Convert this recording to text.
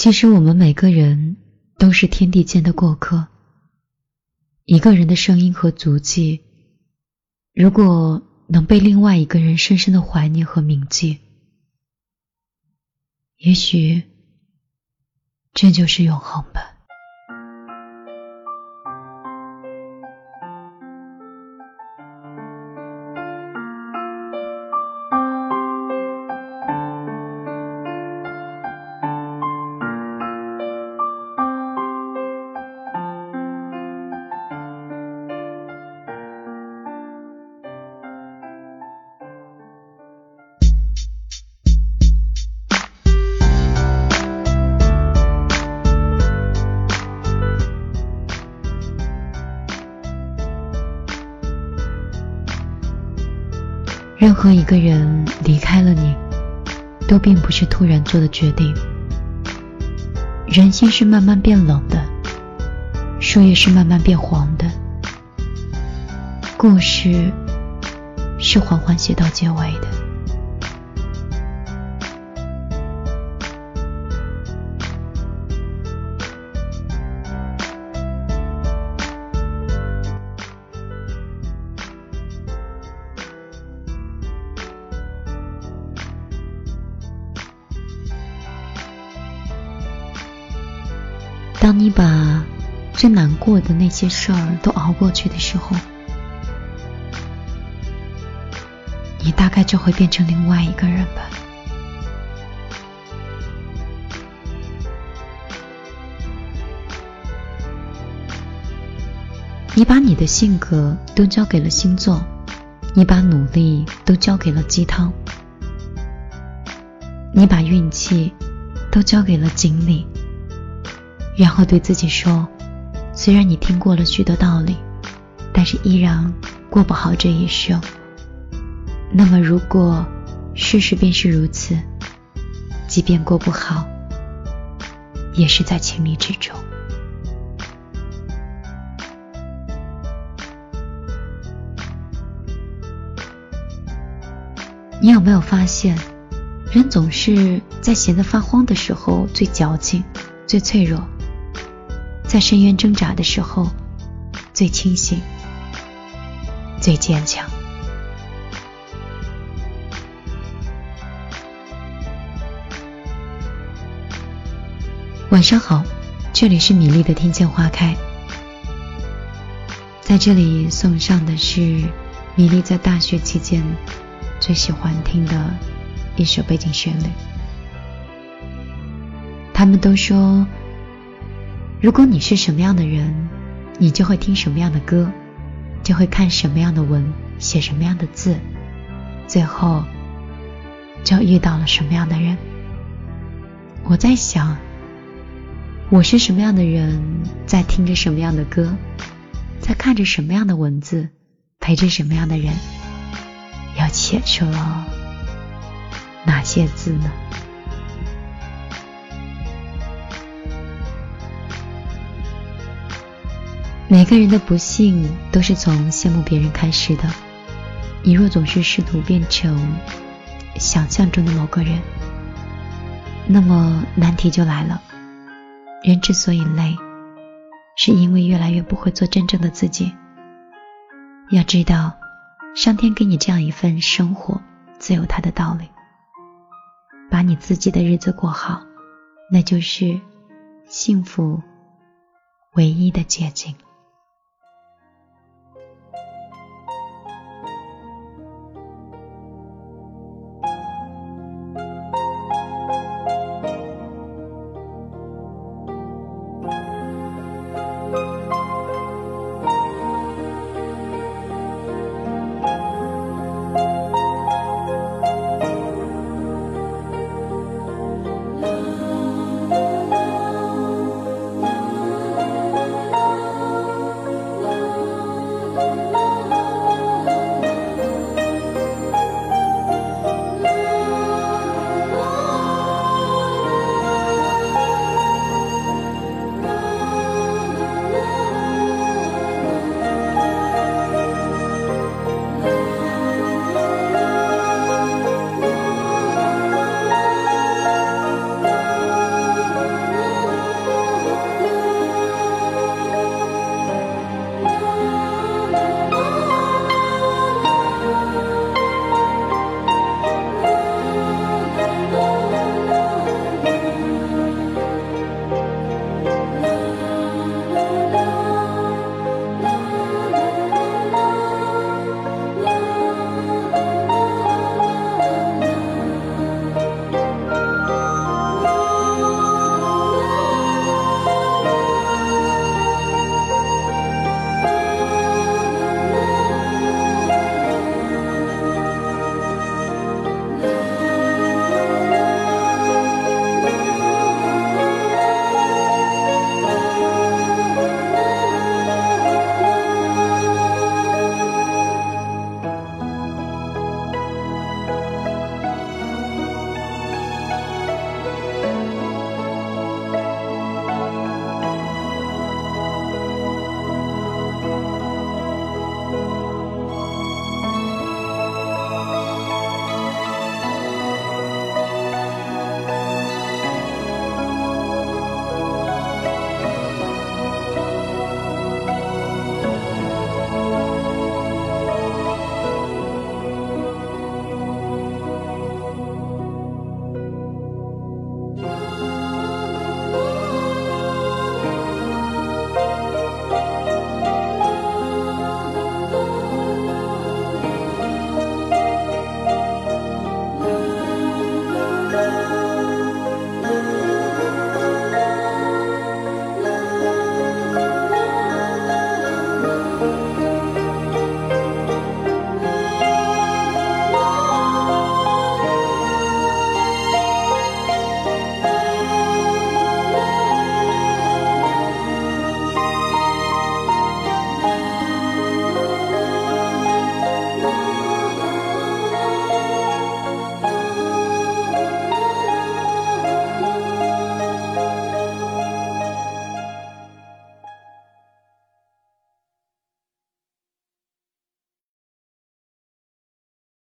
其实我们每个人都是天地间的过客。一个人的声音和足迹，如果能被另外一个人深深的怀念和铭记，也许这就是永恒吧。任何一个人离开了你，都并不是突然做的决定。人心是慢慢变冷的，树叶是慢慢变黄的，故事是缓缓写到结尾的。当你把最难过的那些事儿都熬过去的时候，你大概就会变成另外一个人吧。你把你的性格都交给了星座，你把努力都交给了鸡汤，你把运气都交给了锦鲤。然后对自己说：“虽然你听过了许多道理，但是依然过不好这一生。那么，如果事实便是如此，即便过不好，也是在情理之中。”你有没有发现，人总是在闲得发慌的时候最矫情、最脆弱？在深渊挣扎的时候，最清醒，最坚强。晚上好，这里是米粒的听见花开，在这里送上的是米粒在大学期间最喜欢听的一首背景旋律。他们都说。如果你是什么样的人，你就会听什么样的歌，就会看什么样的文，写什么样的字，最后就遇到了什么样的人。我在想，我是什么样的人，在听着什么样的歌，在看着什么样的文字，陪着什么样的人，又写出了哪些字呢？每个人的不幸都是从羡慕别人开始的。你若总是试图变成想象中的某个人，那么难题就来了。人之所以累，是因为越来越不会做真正的自己。要知道，上天给你这样一份生活，自有它的道理。把你自己的日子过好，那就是幸福唯一的捷径。